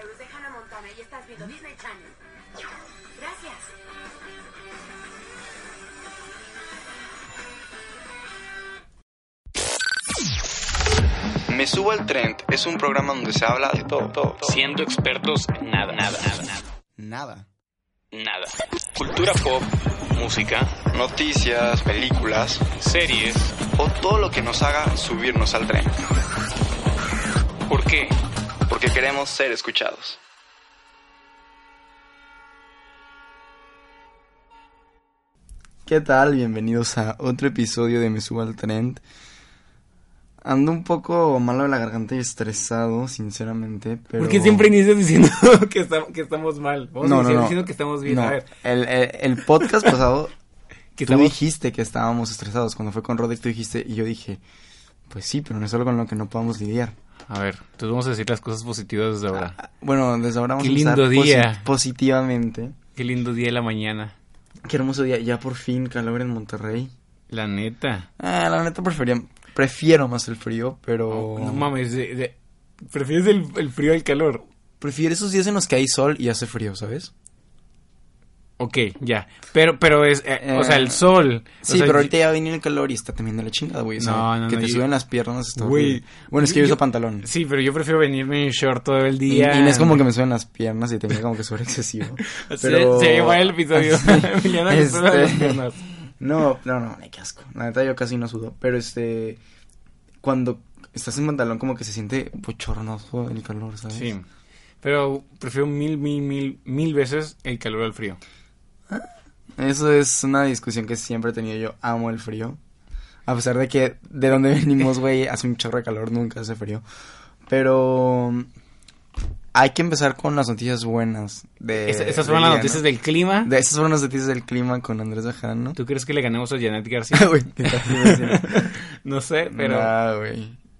Cyrus de Hannah Montana y estás viendo Disney Channel. Gracias. Me subo al trend es un programa donde se habla de todo, todo, todo. Siendo expertos en nada, nada, nada, nada. Nada. Nada. Cultura pop, música, Noticias, películas series. o todo lo que nos haga subirnos al tren. ¿Por qué? Porque queremos ser escuchados. ¿Qué tal? Bienvenidos a otro episodio de Me Subo al Trend. Ando un poco malo de la garganta y estresado, sinceramente, pero... Porque siempre inicias diciendo que, esta- que estamos mal. Vamos No, a no, no. diciendo que estamos bien. No, A ver, el, el- el podcast pasado que tú estamos... dijiste que estábamos estresados. Cuando fue con Roderick tú dijiste y yo dije, pues sí, pero no es algo con lo que no podamos lidiar. A ver, entonces vamos a decir las cosas positivas desde ahora. Ah, Bueno, desde ahora vamos Qué a lindo posi- día. positivamente. Qué lindo día de la mañana. Qué hermoso día. Ya por fin calor en Monterrey. La neta. Ah, la neta prefería, prefiero más el frío, pero... Oh, No mames, de- de- prefieres el, el frío al calor. Prefiero esos días en los que hay sol y hace frío, ¿sabes? Ok, ya. Pero, pero es, eh, o sea, el Eh, sol. o Sí, sea, pero ahorita ya venir el calor y está también de la chingada, güey. o sea, No, no, Que no, te yo- suben las piernas. Está Güey. Bueno, es que yo, uso pantalón. Sí, pero yo prefiero venirme en short todo el día. y no es como que me suben las piernas y tenía como que sobre excesivo. Se- pero... Se lleva el episodio. Este. No, no, no, qué asco. La neta yo casi no sudo. Pero este, cuando estás en pantalón como que se siente bochornoso el calor, ¿sabes? Sí. Pero prefiero mil, mil, mil, mil veces el calor al frío. Eso es una discusión que siempre he tenido. Yo amo el frío. A pesar de que de donde venimos, güey, hace un chorro de calor, nunca hace frío. Pero hay que empezar con las noticias buenas. De, Es- esas fueron las noticias ¿no? del clima. De esas fueron las noticias del clima con Andrés Bajano. ¿Tú crees que le ganemos a Janet García? Güey, ¿qué tal te no sé, pero... Nah.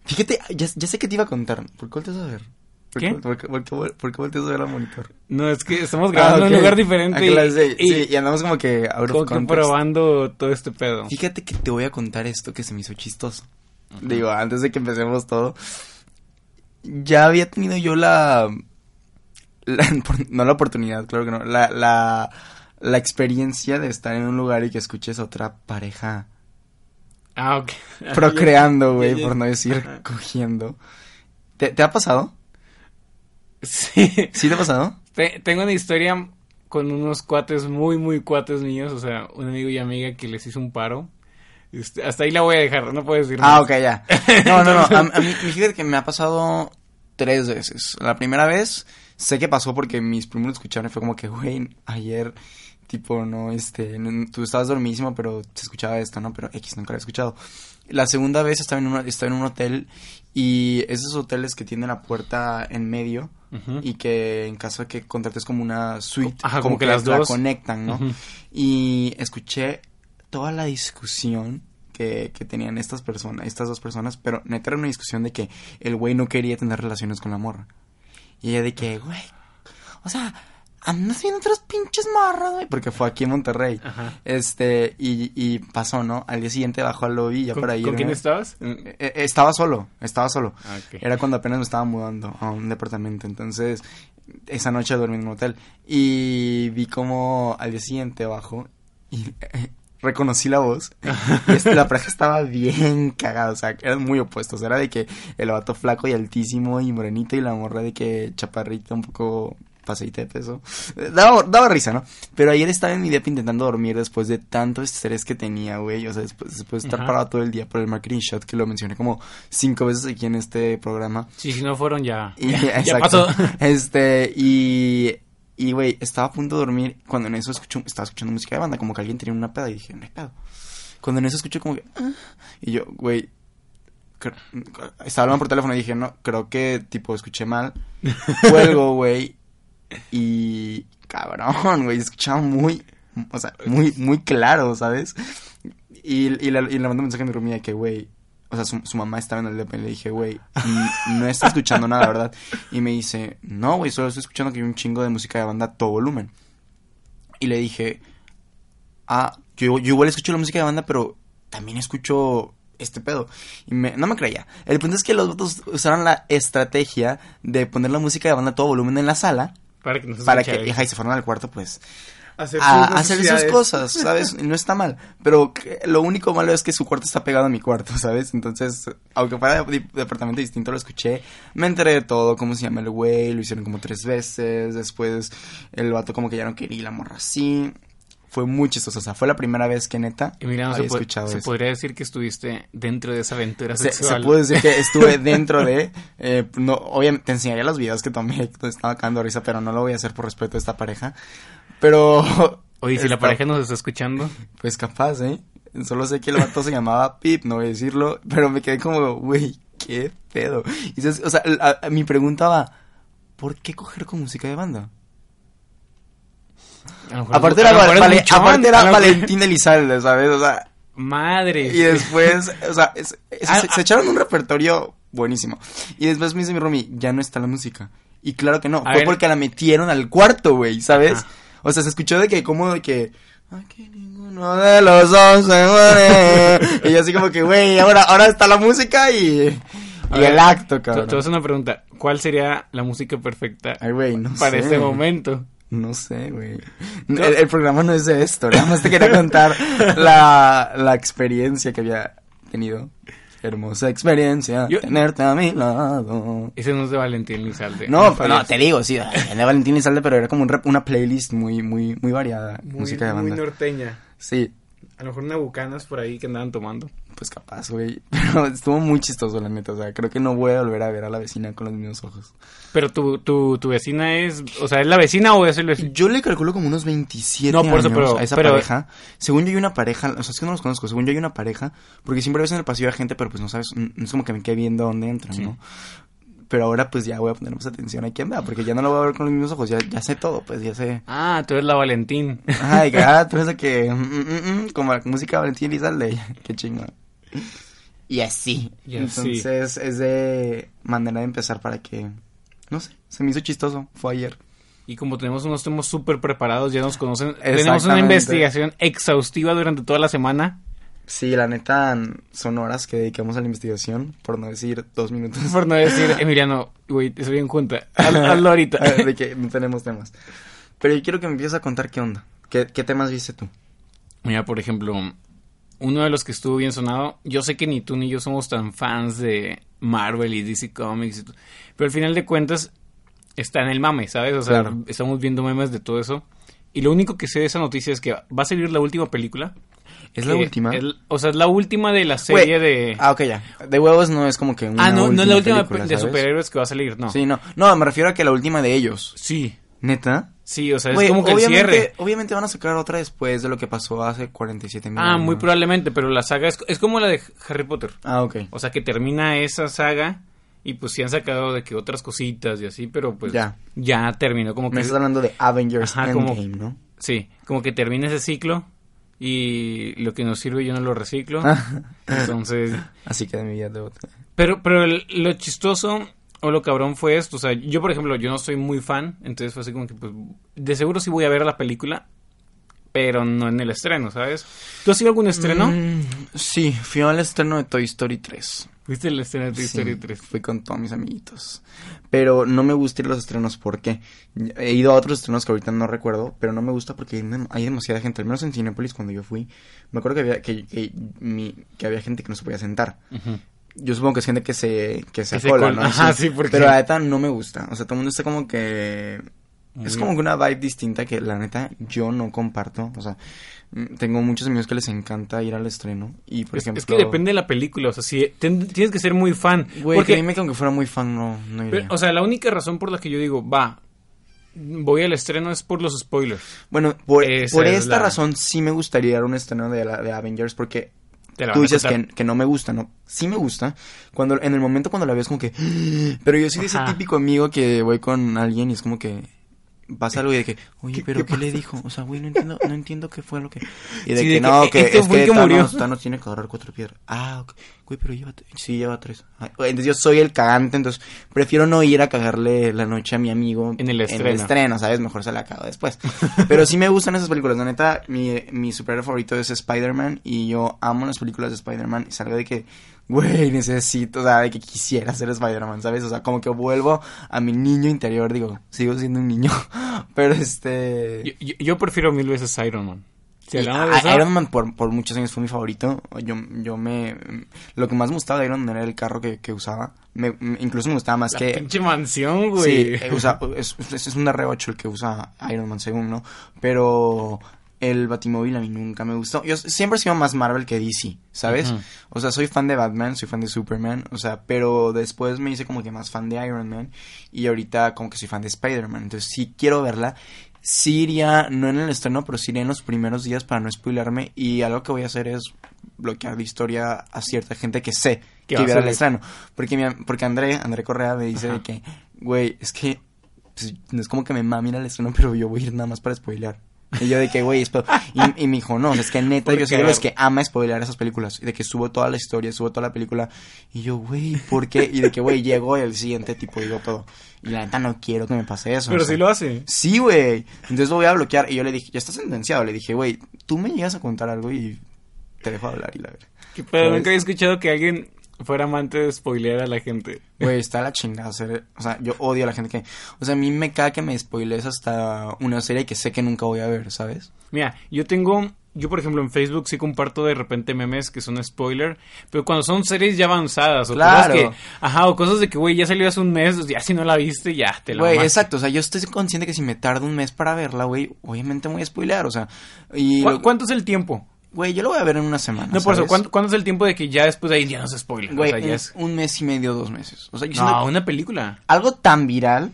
Fíjate, ya, ya sé que te iba a contar. ¿Por qué volteas a ver? ¿Por ¿Qué? ¿Por qué, por qué, vol- por qué volteas a ver al monitor? No, es que estamos grabando Ah, en ok. un lugar diferente y, y sí, y andamos como que out of como que context. probando todo este pedo. Fíjate que te voy a contar esto que se me hizo chistoso. Digo, antes de que empecemos todo. Ya había tenido yo la... no la oportunidad, claro que no. La, la, la experiencia de estar en un lugar y que escuches a otra pareja Ah, ok. procreando, güey, por no decir cogiendo. ¿Te, ¿Te ha pasado? Sí. ¿Sí te ha pasado? Te- tengo una historia con unos cuates muy, muy cuates míos. O sea, un amigo y amiga que les hizo un paro. Este, hasta ahí la voy a dejar, no puedo decir Ah, ok, ya. No, no, no. A, a mí, fíjate que me ha pasado tres veces. La primera vez, sé que pasó porque mis primos lo escucharon y fue como que, güey, ayer, tipo, no, este, no- tú estabas dormidísimo, pero se escuchaba esto, ¿no? Pero X nunca lo había escuchado. La segunda vez estaba en, una, estaba en un hotel y esos hoteles que tienen la puerta en medio y que en caso de que contrates como una suite, Ajá, como que las la dos. conectan, ¿no? Y escuché toda la discusión que, que tenían estas personas, estas dos personas, pero neta era una discusión de que el güey no quería tener relaciones con la morra. Y ella de que, güey, o sea, andas viendo otras pinches morras, güey, porque fue aquí en Monterrey. Ajá. Este, y, y pasó, ¿no? Al día siguiente bajó al lobby ya ¿Con, para ir. con quién estabas? Eh, eh, Estaba solo, estaba solo. Ah. Era cuando apenas me estaba mudando a un departamento. Entonces, esa noche dormí en un hotel. Y vi como al día siguiente abajo y eh, reconocí la voz. y este, la pareja estaba bien cagada. O sea, eran muy opuestos. Era de que el vato flaco y altísimo y morenito y la morra de que chaparrita un poco paseíta de peso. Eh, Daba, daba risa, ¿no? Pero ayer estaba en mi depa intentando dormir después de tanto estrés que tenía, güey. O sea, después, después de estar Ajá. parado todo el día por el marketing shot que lo mencioné como cinco veces aquí en este programa. Sí, si no fueron ya. Y, ya exacto. pasó. Este, y, y güey, estaba a punto de dormir cuando en eso escucho, estaba escuchando música de banda, como que alguien tenía una peda y dije, no hay pedo. Cuando en eso escucho como que, "Ah", y yo, güey, estaba hablando por teléfono y dije, no, creo que, tipo, escuché mal. Cuelgo, güey, y, cabrón, güey, escuchaba muy, o sea, muy, muy claro, ¿sabes? Y, y, le, mandé un mensaje a mi de que, güey, o sea, su, mamá estaba en el depa y le dije, güey, no está escuchando nada, ¿verdad? Y me dice, no, güey, solo estoy escuchando que hay un chingo de música de banda a todo volumen. Y le dije, ah, yo, yo igual escucho la música de banda, pero también escucho este pedo. Y me, no me creía. El punto es que los votos usaron la estrategia de poner la música de banda a todo volumen en la sala. Para que no Para que, ajá, y se fueran al cuarto, pues, Hacer a sus hacer sus cosas, ¿sabes? No está mal. Pero que- lo único malo es que su cuarto está pegado a mi cuarto, ¿sabes? Entonces, aunque fuera de, de departamento distinto, lo escuché. Me enteré de todo, cómo se llama el güey, lo hicieron como tres veces. Después, el vato como que ya no quería y la morra así. Fue muy chistoso. O sea, fue la primera vez que neta Emiliano, se, había po- escuchado se eso. podría decir que estuviste dentro de esa aventura Se, sexual. se puede decir que estuve dentro de. eh, no, obviamente, te enseñaría los videos que tomé, que estaba cagando risa, pero no lo voy a hacer por respeto a esta pareja. Pero. Oye, si la pareja nos está escuchando, Pues capaz, ¿eh? Solo sé que el vato se llamaba Pip, no voy a decirlo, pero me quedé como, güey, qué pedo. Y entonces, o sea, a- a- mi pregunta va, ¿por qué coger con música de banda? Aparte era, Vale- aparte era Valentín Elizalde, ¿sabes? O sea, Madre. y después, o sea, es- es- Ah, se, ah. se echaron un repertorio buenísimo. Y después me dice mi Romy, ya no está la música. Y claro que no, fue ver. porque la metieron al cuarto, güey, ¿sabes? Ajá. O sea, se escuchó de que, como de que... Aquí ninguno de los dos se muere. y yo así como que, güey, ahora, ahora está la música y... A Y ver, el acto, Te te voy a cabrón. hacer una pregunta. ¿Cuál sería la música perfecta Ay, güey, no para sé. este momento? No sé, güey. El, el programa no es de esto. Nada más te quería contar la, la experiencia que había tenido. Hermosa experiencia. Yo- tenerte a mi lado. Ese no es de Valentín Lizalde. No, falles. no, te digo, sí. El de Valentín Lizalde, pero era como un rap- una playlist muy, muy, muy variada. Muy, música de muy banda. norteña. Sí, A lo mejor una bucanas por ahí que andaban tomando. Pues capaz, güey. Pero estuvo muy chistoso, la neta. O sea, creo que no voy a volver a ver a la vecina con los mismos ojos. Pero tu, tu, tu vecina es... O sea, ¿es la vecina o es el vecino? Yo le calculo como unos 27 No, por eso, años pero- a esa pero- pareja. Según yo hay una pareja, o sea, es que no los conozco, según yo hay una pareja, porque siempre ves en el pasillo a gente, pero pues no sabes, no es como que me quede viendo dónde entran, Sí. ¿no? Pero ahora pues ya voy a poner más atención a quién vea, porque ya no lo voy a ver con los mismos ojos, ya, ya sé todo, pues ya sé. Ah, tú eres la Valentín. Ay, ah, tú eres de que, mm, mm, mm, como la música de Valentín Elizalde, qué chingón. Y así. Y así. Entonces es de manera de empezar para que, no sé, se me hizo chistoso, fue ayer. Y como tenemos unos temas súper preparados, ya nos conocen. Tenemos una investigación exhaustiva durante toda la semana. Sí, la neta, son horas que dedicamos a la investigación, por no decir dos minutos. Por no decir, Emiliano, güey, estoy en junta. Haz- Hazlo ahorita. de que no tenemos temas. Pero yo quiero que me empieces a contar qué onda. ¿Qué, qué temas viste tú? Mira, por ejemplo, uno de los que estuvo bien sonado, yo sé que ni tú ni yo somos tan fans de Marvel y DC Comics, y pero al final de cuentas está en el mame, ¿sabes? O sea, Claro. estamos viendo memes de todo eso. Y lo único que sé de esa noticia es que va a salir la última película. ¿Es la que última? o sea, es la última de la serie de... Ah, ok, ya. De huevos no es como que una ah, no, no es la última película, de ¿sabes? superhéroes que va a salir, no. Sí, no. No, me refiero a que la última de ellos. Sí, ¿Neta? Sí, o sea, es Güey, como que el cierre. obviamente van a sacar otra después de lo que pasó hace 47 mil Ah, muy probablemente, pero la saga es, es como la de Harry Potter. Ah, ok. O sea, que termina esa saga y pues sí han sacado de que otras cositas y así, pero pues Ya. ya, terminó como Me que... estás hablando de Avengers Ajá, como- Endgame, ¿no? Sí, como que termina ese ciclo y lo que nos sirve yo no lo reciclo. Entonces, Así que de mi vida de otra. pero pero el- lo chistoso o lo cabrón fue esto, o sea, yo por ejemplo, yo no soy muy fan, entonces fue así como que pues de seguro sí voy a ver la película, pero no en el estreno, ¿sabes? ¿Tú has ido a algún estreno? Mm, sí, fui al estreno de Toy Story 3. ¿Viste el estreno de Toy Sí, Story 3? Fui con todos mis amiguitos. Pero no me gusta ir a los estrenos porque he ido a otros estrenos que ahorita no recuerdo, pero no me gusta porque hay, dem- hay demasiada gente. Al menos en Cinepolis cuando yo fui, me acuerdo que había, que, que, mi- que había gente que no se podía sentar. Ujú. Yo supongo que es gente que se, que se Que se acola, cola. ¿no? Ajá, sí, porque- Pero la neta no me gusta. O sea, todo el mundo está como que... Es como que una vibe distinta que la neta yo no comparto. O sea, mm, tengo muchos amigos que les encanta ir al estreno. Y por Es, ejemplo... es que depende de la película, o sea, si ten- tienes que ser muy fan. Güey, porque, créeme que aunque fuera muy fan no, no iría. pero, o sea, la única razón por la que yo digo, va, voy al estreno es por los spoilers. Bueno, por, es esta la- razón sí me gustaría ir a un estreno de, la, de Avengers porque tú dices que, que no me gusta, ¿no? Sí me gusta. Cuando, en el momento cuando la ves como que... Pero yo soy de ese Ajá. típico amigo que voy con alguien y es como que... Pasa algo y de que, oye, pero ¿qué, le dijo? O sea, güey, no entiendo, no entiendo qué fue lo que... Y de Sí, que, de que, no, que este es que que murió. Thanos, Thanos tiene que agarrar cuatro piedras. Ah, ok. Güey, pero lleva, sí, lleva tres. Ay, güey, Entonces yo soy el cagante, entonces prefiero no ir a cagarle la noche a mi amigo En el estreno. estreno, ¿sabes? Mejor se la cago después. Pero sí me gustan esas películas, la neta, mi, mi superhéroe favorito es Spider-Man y yo amo las películas de Spider-Man y salgo de que, güey, necesito, o sea, de que quisiera ser Spider-Man, ¿sabes? O sea, como que vuelvo a mi niño interior, digo, sigo siendo un niño, pero este... Yo, yo- yo prefiero mil veces Iron Man. Si Y de Iron Man por, por muchos años fue mi favorito. Yo, yo me... Lo que más me gustaba de Iron Man era el carro que, que usaba. Me, me- incluso me gustaba más la que... pinche mansión, güey. eh, usa- es, es, es un R8 el que usa Iron Man según, ¿no? Pero el Batimóvil a mí nunca me gustó. Yo siempre he sido más Marvel que DC, ¿sabes? O sea, soy fan de Batman, soy fan de Superman, o sea, pero después me hice como que más fan de Iron Man y ahorita como que soy fan de Spider-Man. Entonces sí quiero verla. Sí iría, no en el estreno, pero sí iría en los primeros días para no spoilarme. Y algo que voy a hacer es bloquear de historia a cierta gente que sé ¿Qué que va a el estreno. Porque, mi, porque André, André Correa me dice Ajá. de que, güey, es que pues, no es como que me mami ir al estreno, pero yo voy a ir nada más para spoilear. Y yo de que, güey, y, y me dijo, no, es que neta, yo soy de los que ama spoilear esas películas. Y de que subo toda la historia, subo toda la película. Y yo, güey, ¿por qué? Y de que, güey, llego y el siguiente tipo digo todo. Y la neta no quiero que me pase eso. Pero o sea. sí lo hace. Sí, güey. Entonces lo voy a bloquear. Y yo le dije, ya está sentenciado. Le dije, güey, tú me llegas a contar algo y te dejo hablar y la verdad. Qué pedo, nunca había escuchado que alguien fuera amante de spoilear a la gente. Güey, está la chingada hacer, o sea, yo odio a la gente que, o sea, a mí me caga que me spoilees hasta una serie que sé que nunca voy a ver, ¿sabes? Mira, yo tengo, yo por ejemplo en Facebook sí comparto de repente memes que son spoiler, pero cuando son series ya avanzadas o Claro. cosas que, ajá, o cosas de que güey ya salió hace un mes, ya si no la viste ya te la Güey, exacto, o sea, yo estoy consciente que si me tardo un mes para verla, güey, obviamente me voy a spoilear, o sea, y, ¿Cu- lo- ¿Cuánto es el tiempo? Güey, yo lo voy a ver en una semana, No, por eso. ¿cuánto, cuánto es el tiempo de que ya después de ahí ya no se spoiler? Güey, o sea, ya un, es... un mes y medio, dos meses, o sea, yo No, una película. algo tan viral,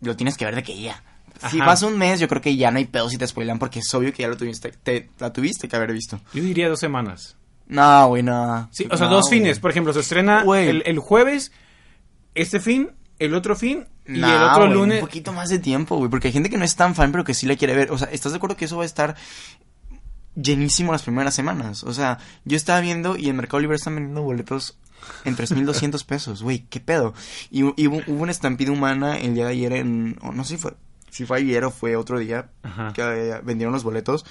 lo tienes que ver de que ya. Si pasa un mes, yo creo que ya no hay pedo si te spoilan porque es obvio que ya lo tuviste, te, la tuviste que haber visto. Yo diría dos semanas. No, güey, no. Sí, o sea, No, dos güey. fines. Por ejemplo, se estrena el, el jueves, este fin, el otro fin y Nah, el otro lunes. Un poquito más de tiempo, güey. Porque hay gente que no es tan fan, pero que sí la quiere ver. O sea, ¿estás de acuerdo que eso va a estar llenísimo las primeras semanas? O sea, yo estaba viendo y en Mercado Libre están vendiendo boletos en 3.200 pesos. Güey, ¿qué pedo? Y, y hubo, hubo una estampida humana el día de ayer en... o no sé si fue, si fue ayer o fue otro día Ajá. que eh, vendieron los boletos.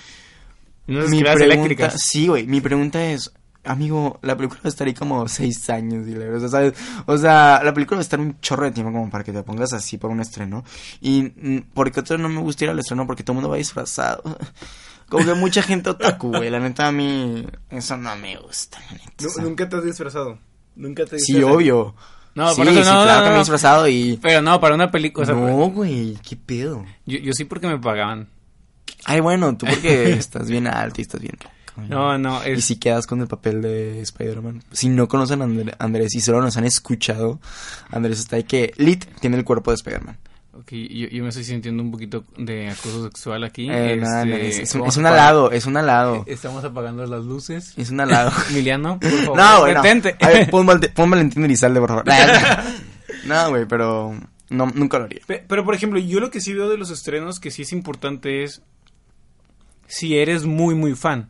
Unas mi pregunta, eléctricas. sí, güey, mi pregunta es, amigo, la película va a estar ahí como seis años, y la verdad, o sea, ¿sabes? O sea, la película va a estar un chorro de tiempo como para que te pongas así por un estreno. Y, mm, ¿por qué otro no me gusta ir al estreno? Porque todo el mundo va disfrazado. Como que mucha gente otaku, güey, la neta a mí, eso no me gusta, la neta. o sea. nunca te has disfrazado. Nunca te sí, obvio. No, sí, por eso sí, no, claro no, que me he no. disfrazado y... Pero no, para una película. o sea, no, güey, qué pedo. yo, yo sí porque me pagaban. Ay, bueno, tú porque estás bien alto y estás bien. No, no, Y es... si quedas con el papel de Spider-Man. Si no conocen a André- Andrés y solo nos han escuchado, Andrés está ahí que Lit tiene el cuerpo de Spider-Man. Ok, yo, yo me estoy sintiendo un poquito de acoso sexual aquí. Eh, Este, nada, es, es un, es un a apagar- halago, es un halago. Estamos apagando las luces. Es un halago. Emiliano, por favor. no, güey, no. A ver, pon, pon Valentín Elizalde, por favor. no, güey, pero no, nunca lo haría. Pe- Pero, por ejemplo, yo lo que sí veo de los estrenos que sí es importante es si eres muy, muy fan.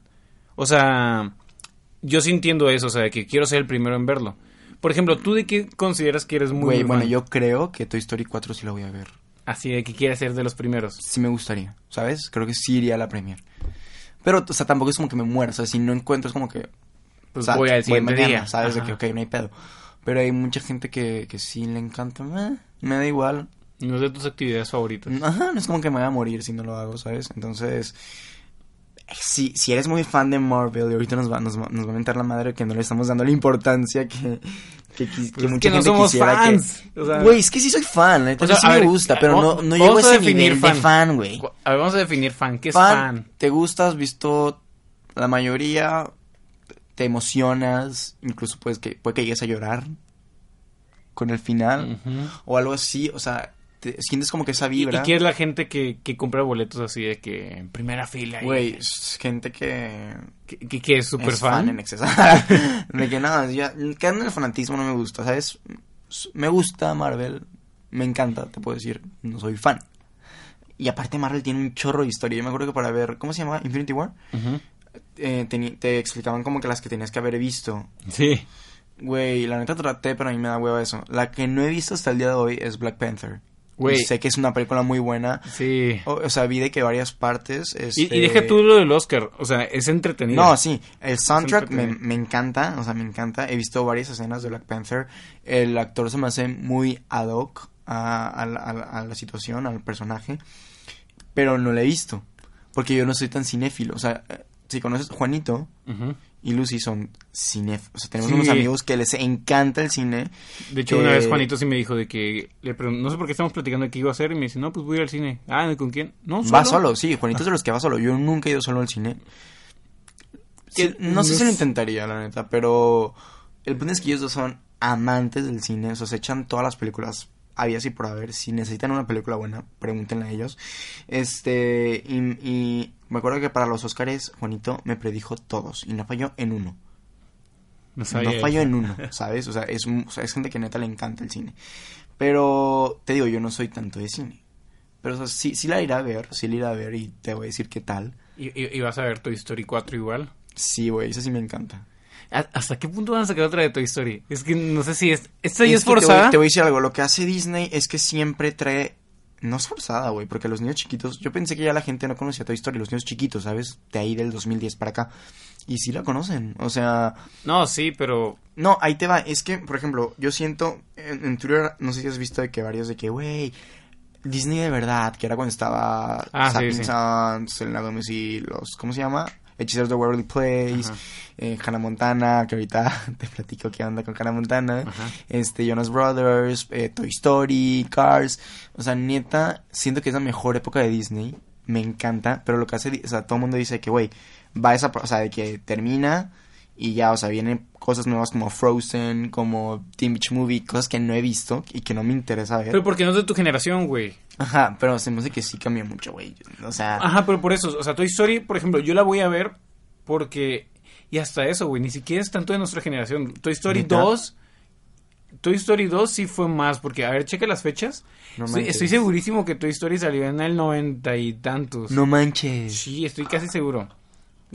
O sea, yo sí entiendo eso, o sea, que quiero ser el primero en verlo. Por ejemplo, ¿tú de qué consideras que eres muy, Güey, bueno, yo creo que Toy Story 4 sí la voy a ver. Así de que quieres ser de los primeros. Sí me gustaría, ¿sabes? Creo que sí iría a la premier. Pero, o sea, tampoco es como que me muera, o sea, si no encuentro es como que... Pues o sea, voy al siguiente mañana, día. ¿sabes? De Ajá. que, ok, no hay pedo. Pero hay mucha gente que, que sí le encanta. eh, me da igual. No es de tus actividades favoritas. Ajá, no es como que me voy a morir si no lo hago, ¿sabes? Entonces, si, si eres muy fan de Marvel y ahorita nos va, nos, nos va a mentar la madre que no le estamos dando la importancia que, que, que Pues es mucha que no gente somos quisiera fans. que... O sea- Güey, es que sí soy fan, la O sea, sí me ver, gusta, pero no, no llego a ese definir nivel fan. de fan, güey. A ver, vamos a definir fan. ¿Qué es Fan, fan? ¿Te gusta? ¿Has visto la mayoría? ¿Te emocionas? Incluso puedes que, puede que llegues a llorar con el final o algo así, o sea, te sientes como que esa ¿Y, vibra. y quién es la gente que, que compra boletos así de que en primera fila? y- Güey, gente que Que, que, que es súper fan. en exceso. de que no, ya, quedar en el fanatismo no me gusta, ¿sabes? Me gusta Marvel, me encanta, te puedo decir, no soy fan. Y aparte Marvel tiene un chorro de historia. Yo me acuerdo que para ver, ¿cómo se llama? Infinity War. Eh, te explicaban como que las que tenías que haber visto. Sí. Güey, la neta traté, pero a mí me da hueva eso. La que no he visto hasta el día de hoy es Black Panther. Güey. Sé que es una película muy buena. Sí. O, o sea, vi de que varias partes. Y, este- y deja tú lo del Oscar. O sea, es entretenido. No, sí, el soundtrack me, me encanta, o sea, me encanta. He visto varias escenas de Black Panther. El actor se me hace muy ad hoc a, a la- a a la situación, al personaje. Pero no lo he visto, porque yo no soy tan cinéfilo. O sea, eh, si conoces Juanito Ujú. Y Lucy son cinéfilos. O sea, tenemos Sí. unos amigos que les encanta el cine. De hecho, una vez Juanito sí me dijo de que... Le no sé por qué estamos platicando de qué iba a hacer. Y me dice, no, pues voy a ir al cine. Ah, ¿con quién? No, solo. Va solo, sí, Juanito es de los que va solo. Yo nunca he ido solo al cine. Sí, no sé si lo intentaría, la neta, pero el punto es que ellos dos son amantes del cine, o sea, se echan todas las películas había y por haber. Si necesitan una película buena, pregúntenle a ellos. Este, y, y me acuerdo que para los Oscars, Juanito me predijo todos y no falló en uno. No, falló eso. en uno, ¿sabes? O sea, es, o sea, es gente que neta le encanta el cine. Pero, te digo, yo no soy tanto de cine. Pero, o sea, sí, sí la iré a ver, sí la iré a ver y te voy a decir qué tal. ¿Y, y- y vas a ver Toy Story 4 igual? Sí, güey, esa sí me encanta. ¿A- ¿Hasta qué punto van a sacar otra de Toy Story? Es que no sé si es... ¿Esta ya Es es que te voy- forzada? Te voy, a decir algo, lo que hace Disney es que siempre trae... No es forzada, güey, porque los niños chiquitos... Yo pensé que ya la gente no conocía Toy Story, los niños chiquitos, ¿sabes? De ahí del 2010 para acá. Y sí la conocen, o sea... No, sí, pero... No, ahí te va. Es que, por ejemplo, yo siento en, en Twitter, no sé si has visto de que varios de que, güey, Disney de verdad, que era cuando estaba Ah, sí, sí. Selena Gomez y los, ¿cómo se llama? Hechiceros de Waverly Place, eh, Hannah Montana, que ahorita te platico qué onda con Hannah Montana, Ajá. este, Jonas Brothers, eh, Toy Story, Cars, o sea, neta, siento que es la mejor época de Disney, me encanta, pero lo que hace, o sea, todo el mundo dice que, güey, va esa, o sea, de que termina y ya, o sea, vienen cosas nuevas como Frozen, como Teen Beach Movie, cosas que no he visto y que no me interesa ver. Pero porque no es de tu generación, güey. Ajá, pero se me hace que sí cambió mucho, güey. O sea, Ajá, pero por eso, o sea, Toy Story, por ejemplo, yo la voy a ver porque... Y hasta eso, güey, ni siquiera es tanto de nuestra generación. Toy Story ¿Neta? 2... Toy Story 2 sí fue más, porque, a ver, checa las fechas. No estoy, manches. estoy segurísimo que Toy Story salió en el noventa y tantos. no manches. Sí, estoy casi seguro.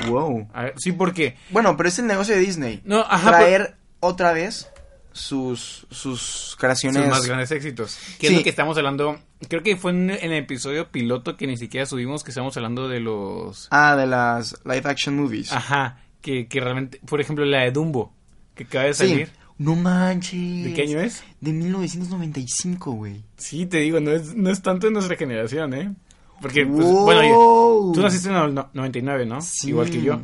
Wow. A ver, sí, porque... Bueno, pero es el negocio de Disney. No, ajá, Traer otra vez sus, sus creaciones. Sus más grandes éxitos. Que Sí. es lo que estamos hablando. Creo que fue en, en el episodio piloto que ni siquiera subimos, que estamos hablando de los. Ah, de las live action movies. Ajá. Que, que realmente. Por ejemplo, la de Dumbo. Que acaba de sí. salir. No manches. ¿De qué año es? De 1995, güey. Sí, te digo, no es, no es tanto de nuestra generación, ¿eh? Porque, pues, Wow. bueno, yo- tú naciste en el no- 99, ¿no? Sí. Igual que yo.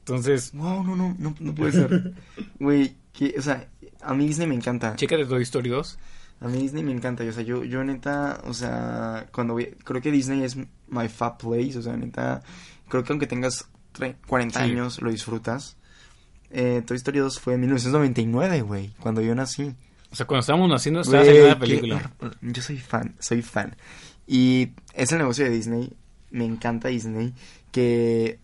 Entonces, Wow, no, no, no, no puede ser. Güey, o sea, a mí Disney me encanta. checa de Toy Story 2. A mí Disney me encanta, o sea, yo, yo neta, o sea, cuando voy, creo que Disney es my fab place, o sea, neta, creo que aunque tengas tre- 40 Sí. años, lo disfrutas. Eh, Toy Story 2 fue en 1999, güey, cuando yo nací. O sea, cuando estábamos naciendo estaba saliendo la película. Yo soy fan, soy fan. Y es el negocio de Disney, me encanta Disney, que eh,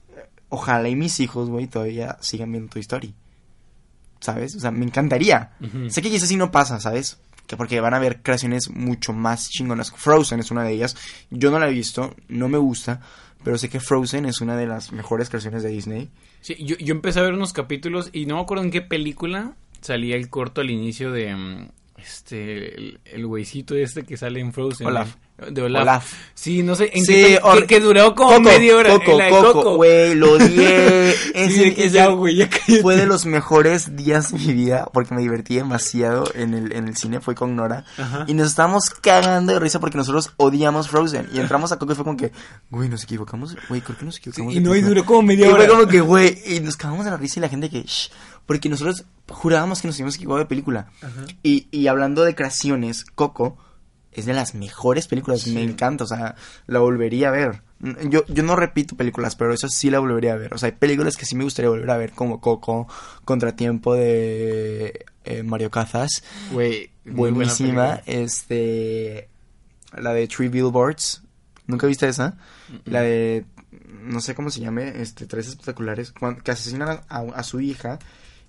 ojalá y mis hijos, güey, todavía sigan viendo Toy Story. ¿Sabes? O sea, me encantaría. Sé que quizás sí no pasa, ¿sabes? Que porque van a haber creaciones mucho más chingonas. Frozen es una de ellas. Yo no la he visto, no me gusta, pero sé que Frozen es una de las mejores creaciones de Disney. Sí, yo, yo empecé a ver unos capítulos y no me acuerdo en qué película salía el corto al inicio de mm, este el, el güeycito este que sale en Frozen. Olaf. De Olaf. Olaf. Sí, no sé, en Sí, qué, or- que, que duró como Coco, media hora. Coco, en la Coco, güey, lo odié. Sí, Ese- ya, güey, ya cállate. fue de los mejores días de mi vida porque me divertí demasiado en el, en el cine, fue con Nora. Ajá. Y nos estábamos cagando de risa porque nosotros odiamos Frozen. Y entramos a Coco y fue como que, güey, nos equivocamos, güey, creo que nos equivocamos. y de no, y película". duró como media Y fue hora. como que, güey, y nos cagamos de la risa y la gente que, shh, porque nosotros jurábamos que nos habíamos equivocado de película. Y, y hablando de creaciones, Coco es de las mejores películas, me encanta, o sea, la volvería a ver. Yo, yo no repito películas, pero eso sí la volvería a ver. O sea, hay películas que sí me gustaría volver a ver, como Coco, Contratiempo de eh, Mario Casas. Güey, buena Buenísima. Este. La de Three Billboards. ¿Nunca viste esa? La de. No sé cómo se llame. Este, Tres Espectaculares. que asesinan a, a su hija.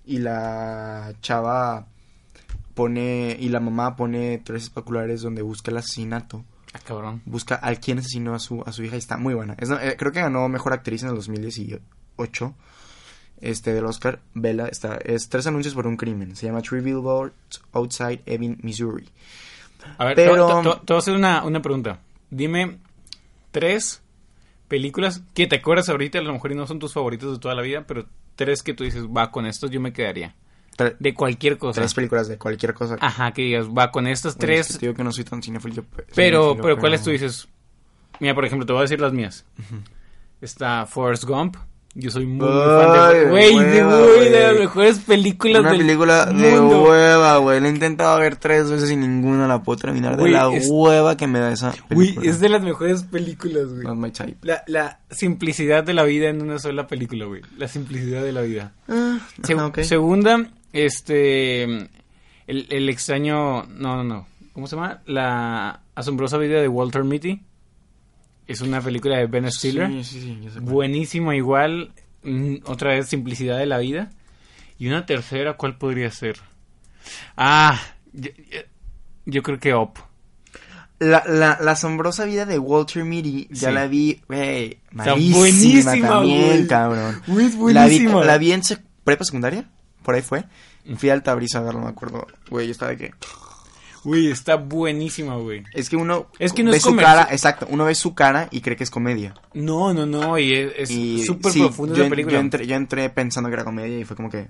Y la chava pone. Y la mamá pone Tres Espectaculares donde busca el asesinato. Ah, cabrón. Busca al quien asesinó a su, a su hija y está muy buena. Es- eh, creo que ganó mejor actriz en el 2010 y 2008 este del Oscar, vela, está, es tres anuncios por un crimen. Se llama Three Billboards Outside Ebbing, Missouri. A ver, Pero- te, te- te- te voy a hacer una, una pregunta. Dime tres películas que te acuerdas ahorita, a lo mejor y no son tus favoritos de toda la vida, pero tres que tú dices, va, con estos yo me quedaría. De cualquier cosa. tres películas de cualquier cosa. Ajá, que digas, va, con estas Bueno, tres. es que te digo que no soy tan cinéfilo. yo- pero, cinéfilo, pero, ¿cuáles tú dices? Mira, por ejemplo, te voy a decir las mías. Está Forrest Gump. Yo soy muy, fan de... Güey, de, güey, de las mejores películas Una del película de mundo. hueva, güey. La he intentado ver tres veces y ninguna la puedo terminar de Güey, la es- hueva que me da esa Güey, es de las mejores películas, güey. La, la simplicidad de la vida en una sola película, güey. La simplicidad de la vida. Ah, Se- ajá, ok. Segunda, este. El, el extraño. No, no, no. ¿Cómo se llama? La asombrosa vida de Walter Mitty. Es una película de Ben Stiller. Sí, sí, sí, sé. Buenísima, igual. Mm, Otra vez, simplicidad de la vida. Y una tercera, ¿cuál podría ser? Ah, yo, creo que Op. La, la, la asombrosa vida de Walter Mitty, ya Sí. la vi, güey, malísima buenísima, también, cabrón. La vi, buenísima. la vi en sec- prepa secundaria, por ahí fue. Fui a Altabrisa a verlo, me acuerdo. Güey, yo estaba de que... Uy, está buenísima, güey. Es que uno Es que no ve es su cara, exacto, uno ve su cara y cree que es comedia. No, no, no. Y es súper sí, profunda esa película. Yo entré, yo entré pensando que era comedia y fue como que...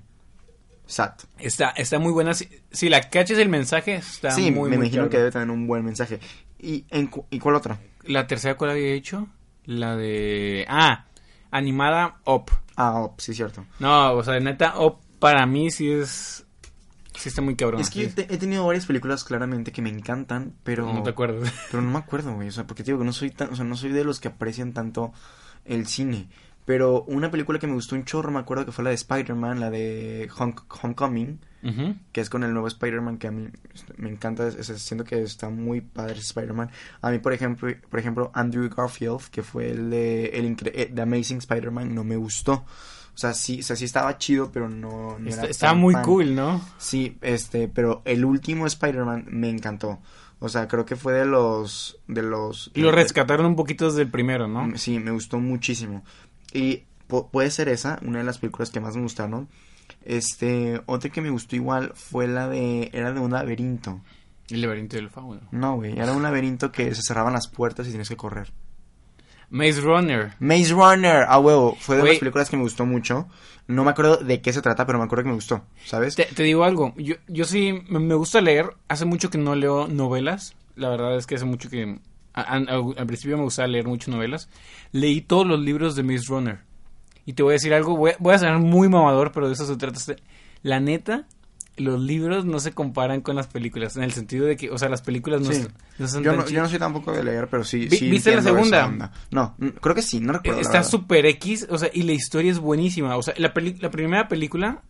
Sad. Está, está muy buena. Si, si la cachas el mensaje, está sí, muy, me muy imagino claro. que debe tener un buen mensaje. ¿Y, en, ¿y cuál otra? La tercera, ¿cuál había hecho? La de... Ah, animada Op. Ah, oh, sí, cierto. No, o sea, neta, Op para mí sí es... Sí está muy cabrón. es que sí. te- he tenido varias películas claramente que me encantan, pero... No te acuerdas. Pero no me acuerdo, güey. O sea, porque te digo que no soy tan, o sea, no soy de los que aprecian tanto el cine. Pero una película que me gustó un chorro, me acuerdo que fue la de Spider-Man, la de Home- Homecoming, que es con el nuevo Spider-Man que a mí este, me encanta, siento que está muy padre Spider-Man. A mí, por ejemplo, por ejemplo, Andrew Garfield, que fue el de el incre- eh, The Amazing Spider-Man, no me gustó. O sea, sí, o sea, sí estaba chido, pero no, no Está, era está tan muy fan. cool, ¿no? Sí, este, pero el último Spider-Man me encantó. O sea, creo que fue de los de los Lo de- rescataron un poquito desde el primero, ¿no? Sí, me gustó muchísimo. Y pu- puede ser esa, una de las películas que más me gustaron. Este, otra que me gustó igual fue la de era de un laberinto. El laberinto del fauno. No, güey, era un laberinto que se cerraban las puertas y tienes que correr. Maze Runner. Maze Runner, a huevo, fue de las películas que me gustó mucho. No me acuerdo de qué se trata, pero me acuerdo que me gustó, ¿sabes? Te, te digo algo, yo, yo sí me gusta leer, hace mucho que no leo novelas, la verdad es que hace mucho que, a- a- al principio me gustaba leer mucho novelas, leí todos los libros de Maze Runner, y te voy a decir algo, voy, a- voy a ser muy mamador, pero de eso se trata, la neta, los libros no se comparan con las películas, en el sentido de que, o sea, las películas no, Sí. son- no son Yo tan no, yo no soy tampoco de leer, pero sí. Vi- sí ¿viste la segunda? No, creo que sí, no recuerdo. la Está super X, o sea, y la historia es buenísima. O sea, la, peli- la primera película,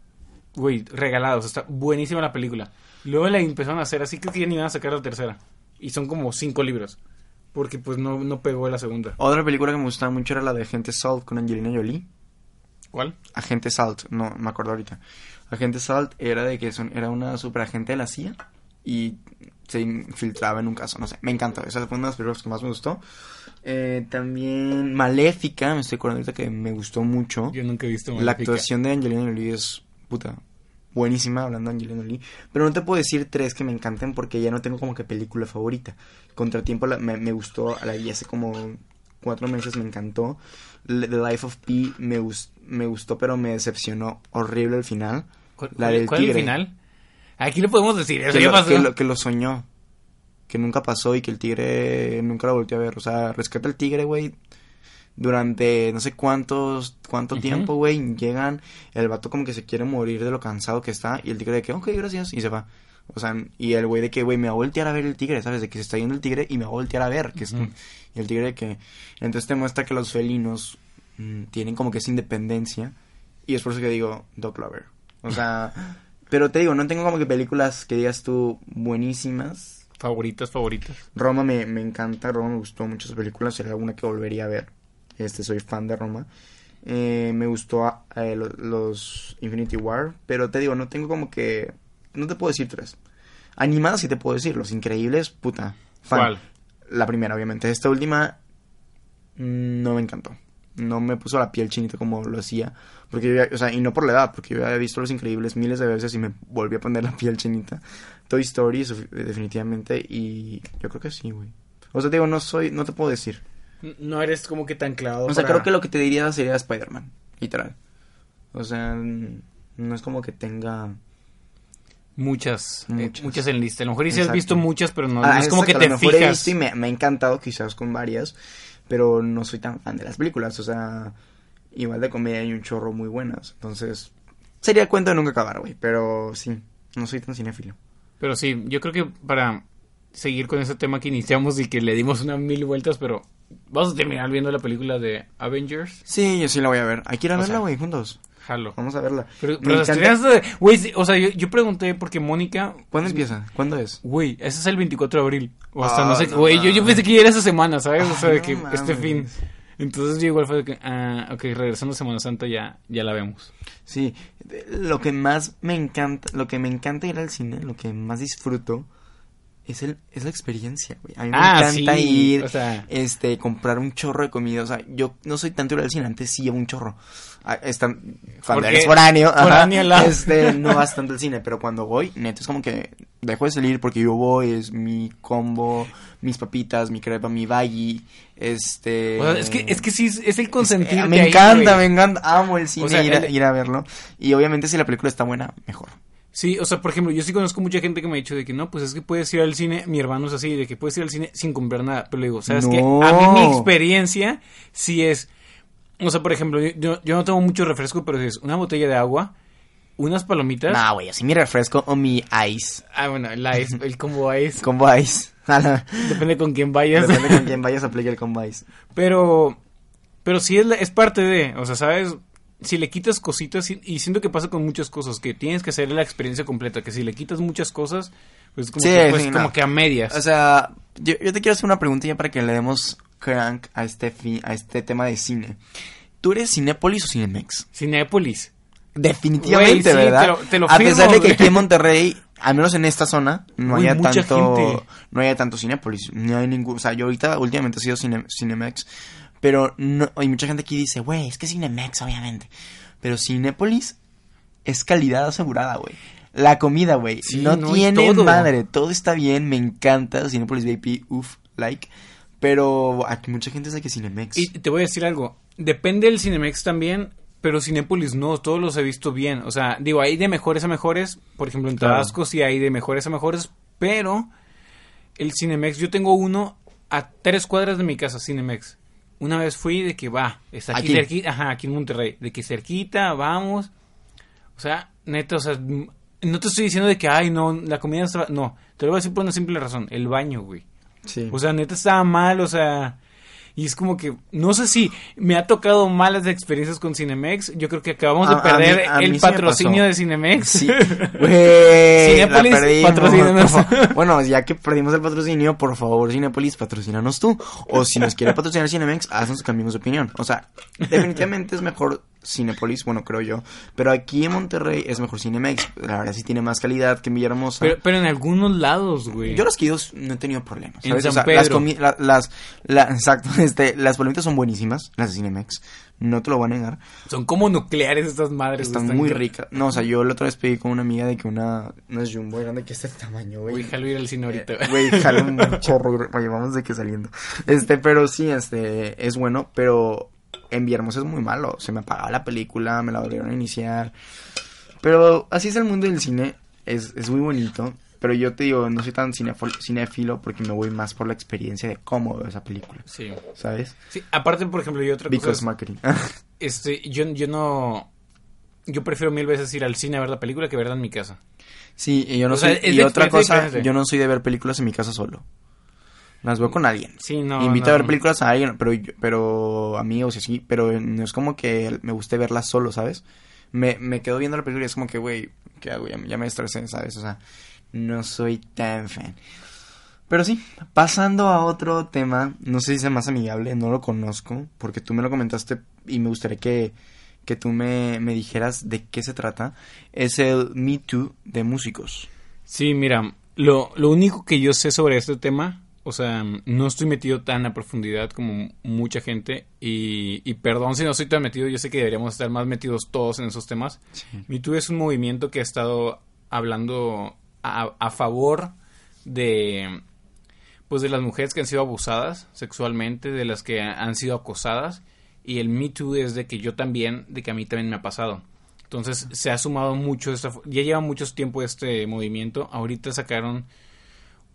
güey, regalada, o sea, está buenísima la película. Luego la empezaron a hacer así, creo que ya ni iban a sacar la tercera. Y son como cinco libros. Porque pues no, no pegó la segunda. Otra película que me gustaba mucho era la de Agente Salt con Angelina Jolie. ¿Cuál? Agente Salt, no me acuerdo ahorita. Agente Salt era de que son, era una superagente de la CIA y se infiltraba en un caso, no sé, me encantó, esa fue una de las películas que más me gustó. Eh, también Maléfica, me estoy acordando ahorita que me gustó mucho. Yo nunca he visto La Maléfica. actuación de Angelina Jolie es puta buenísima hablando de Angelina Jolie, pero no te puedo decir tres que me encanten porque ya no tengo como que película favorita. Contratiempo la- me, me gustó, la vi hace como cuatro meses, me encantó. The Life of Pi me, me gustó, pero me decepcionó horrible al final. ¿Cuál, La del cuál es el tigre. final? Aquí lo podemos decir, eso Que ya lo, pasó. que, lo, que lo soñó. Que nunca pasó y que el tigre nunca lo volvió a ver. O sea, rescata al tigre, güey. Durante no sé cuántos, cuánto tiempo, güey. Llegan, el vato como que se quiere morir de lo cansado que está. Y el tigre de que, ok, gracias. Y se va. O sea, y el güey de que, güey, me va a voltear a ver el tigre, ¿sabes? De que se está yendo el tigre y me va a voltear a ver. Que es- y el tigre de que... Entonces te muestra que los felinos mm, tienen como que esa independencia. Y es por eso que digo Dog Lover. O sea... pero te digo, no tengo como que películas que digas tú buenísimas. Favoritas, favoritas. Roma me, me encanta, Roma me gustó mucho esa película, sería alguna que volvería a ver. Este, soy fan de Roma. Eh, me gustó eh, lo- los Infinity War, pero te digo, no tengo como que... No te puedo decir tres. Animadas sí te puedo decir, Los Increíbles, puta. Fan. ¿Cuál? La primera, obviamente. Esta última mm, no me encantó. no me puso la piel chinita como lo hacía. Porque yo ya- o sea, y no por la edad, porque yo había visto Los Increíbles miles de veces y me volví a poner la piel chinita. Toy Story, su- definitivamente, y yo creo que sí, güey. O sea, te digo, no soy, no te puedo decir. No eres como que tan clavado. O sea, para- creo que lo que te diría sería Spider-Man, literal. O sea, no es como que tenga... Muchas, eh, Muchas. muchas. en lista. A lo mejor sí has visto muchas, pero no, Ah, no es como que exacto, a te lo mejor he fijas. visto y me, me ha encantado quizás con varias, pero no soy tan fan de las películas, o sea, igual de comedia hay un chorro muy buenas, entonces sería cuento de nunca acabar, güey, pero sí, no soy tan cinéfilo. Pero sí, yo creo que para seguir con ese tema que iniciamos y que le dimos unas mil vueltas, pero vamos a terminar viendo la película de Avengers. Sí, yo sí la voy a ver, hay que ir a O verla, güey, juntos, Jalo. vamos a verla. Pero, Me pero la encanta- estrenaste de- Güey, o sea, yo, yo pregunté porque Mónica... ¿Cuándo empieza? ¿Cuándo es? Güey, ese es el 24 de abril. O hasta Ah, no sé... no Güey, yo, yo pensé que era esa semana, ¿sabes? O sea, Ay, de que no este fin. Entonces yo igual fue de que... Ah, ok, regresando a Semana Santa ya, ya la vemos. Sí, lo que más me encanta, lo que me encanta ir al cine, lo que más disfruto es el es la experiencia, güey. A mí me Ah, encanta sí, ir, o sea- este, comprar un chorro de comida, o sea, yo no soy tanto ir al cine, antes sí iba un chorro. Ah, están, cuando eres foráneo, ajá, la- este, no vas tanto al cine, pero cuando voy, neto, es como que dejo de salir porque yo voy, es mi combo, mis papitas, mi crepa, mi baggy, este... O sea, es que, es que sí, es- el consentir. Eh, me encanta, me encanta, amo el cine, O sea, ir, a, el- ir a verlo. Y obviamente si la película está buena, mejor. Sí, o sea, por ejemplo, yo sí conozco mucha gente que me ha dicho de que no, pues es que puedes ir al cine, mi hermano es así, de que puedes ir al cine sin comprar nada. Pero le digo, ¿sabes No. qué? A mí mi experiencia sí es, o sea, por ejemplo, yo- yo, no tomo mucho refresco, pero si es una botella de agua, unas palomitas. No, güey, así mi refresco o mi ice. Ah, bueno, la es, el combo es, Combo ice. depende con quién vayas. Depende con quién vayas a aplicar el combo ice. Pero, pero sí es, la- es parte de, o sea, ¿sabes? Si le quitas cositas, y, y siento que pasa con muchas cosas, que tienes que hacer la experiencia completa, que si le quitas muchas cosas, pues como, Sí, que, pues, sí, como no. que a medias. O sea, yo, yo te quiero hacer una pregunta ya para que le demos crank a este, fi- a este tema de cine. ¿Tú eres Cinépolis o Cinemex? Cinépolis. Definitivamente, sí, ¿verdad? te lo- te lo a firmo, pesar de que aquí en Monterrey, al menos en esta zona, no Güey, haya tanto, gente. no haya tanto Cinépolis, no hay ningún, o sea, yo ahorita últimamente he sido Cine- Cinemex, pero no, hay mucha gente aquí dice, güey, es que Cinemex, obviamente, pero Cinépolis es calidad asegurada, güey. La comida, güey, Sí, no, tiene todo. madre, todo está bien, me encanta Cinépolis VIP, uff, like, pero aquí mucha gente dice que Cinemex. Y te voy a decir algo. Depende del Cinemex también, pero Cinépolis no, todos los he visto bien. O sea, digo, hay de mejores a mejores. Por ejemplo, en Claro. Tabasco sí hay de mejores a mejores, pero el Cinemex, yo tengo uno a tres cuadras de mi casa, Cinemex. Una vez fui de que va, está aquí, Aquí. cerquita, ajá, aquí en Monterrey, de que cerquita, vamos. O sea, neta, o sea, no te estoy diciendo de que, ay, no, la comida está... No, te lo voy a decir por una simple razón, el baño, güey. Sí. O sea, neta estaba mal, o sea. Y es como que, no sé si me ha tocado malas experiencias con Cinemex. Yo creo que acabamos de a perder mí- a mí el patrocinio de Cinemex. Sí, la perdimos. patrocínanos. Bueno, ya que perdimos el patrocinio, por favor, Cinépolis, patrocínanos tú. O si nos quiere patrocinar Cinemex, haznos cambiemos de opinión. O sea, definitivamente es mejor Cinépolis, bueno, creo yo. Pero aquí en Monterrey es mejor Cinemex. La verdad sí tiene más calidad que en Villahermosa. pero, pero en algunos lados, güey. Yo los quidos no he tenido problemas. En ¿sabes? San o sea, las, Pedro. las, la- exacto, este, las palomitas son buenísimas, las de Cinemex. No te lo voy a negar. Son como nucleares estas madres. Están güey, muy ricas. No, o sea, yo la otra vez pedí con una amiga de que una, una es jumbo grande que es este tamaño, güey. Güey, jalo ir al cine ahorita. Eh, Güey, jalo un chorro, güey, vamos de que saliendo. Este, pero sí, este, es bueno, pero en Villahermosa es muy malo. Se me apagaba la película, me la volvieron a iniciar. Pero así es el mundo del cine, es, es muy bonito. Pero yo te digo, no soy tan cinéfilo, porque me voy más por la experiencia de cómo veo esa película, Sí. ¿sabes? Sí, aparte, por ejemplo, yo otra Because cosa. marketing. Este, yo, yo no. Yo prefiero mil veces ir al cine a ver la película que verla en mi casa. sí, y yo no O sea, soy, es y otra cosa, yo no soy de ver películas en mi casa solo. Las veo con alguien. Sí, no. Invito no. a ver películas a alguien, pero, pero amigos y así, pero no es como que me guste verlas solo, ¿sabes? Me, me quedo viendo la película y es como que, güey, ¿qué hago? Ya, ya me estresé, ¿sabes? O sea, no soy tan fan. Pero sí, pasando a otro tema, no sé si sea más amigable, no lo conozco, porque tú me lo comentaste y me gustaría que, que tú me, me dijeras de qué se trata. Es el Me Too de músicos. Sí, mira, lo, lo único que yo sé sobre este tema, O sea, no estoy metido tan a profundidad como mucha gente. Y, y perdón si no estoy tan metido, yo sé que deberíamos estar más metidos todos en esos temas. Me Too es un movimiento que ha estado hablando a, a favor de pues de las mujeres que han sido abusadas sexualmente, de las que han sido acosadas y el Me Too es de que yo también, de que a mí también me ha pasado. Entonces se ha sumado mucho, esta, ya lleva mucho tiempo este movimiento, ahorita sacaron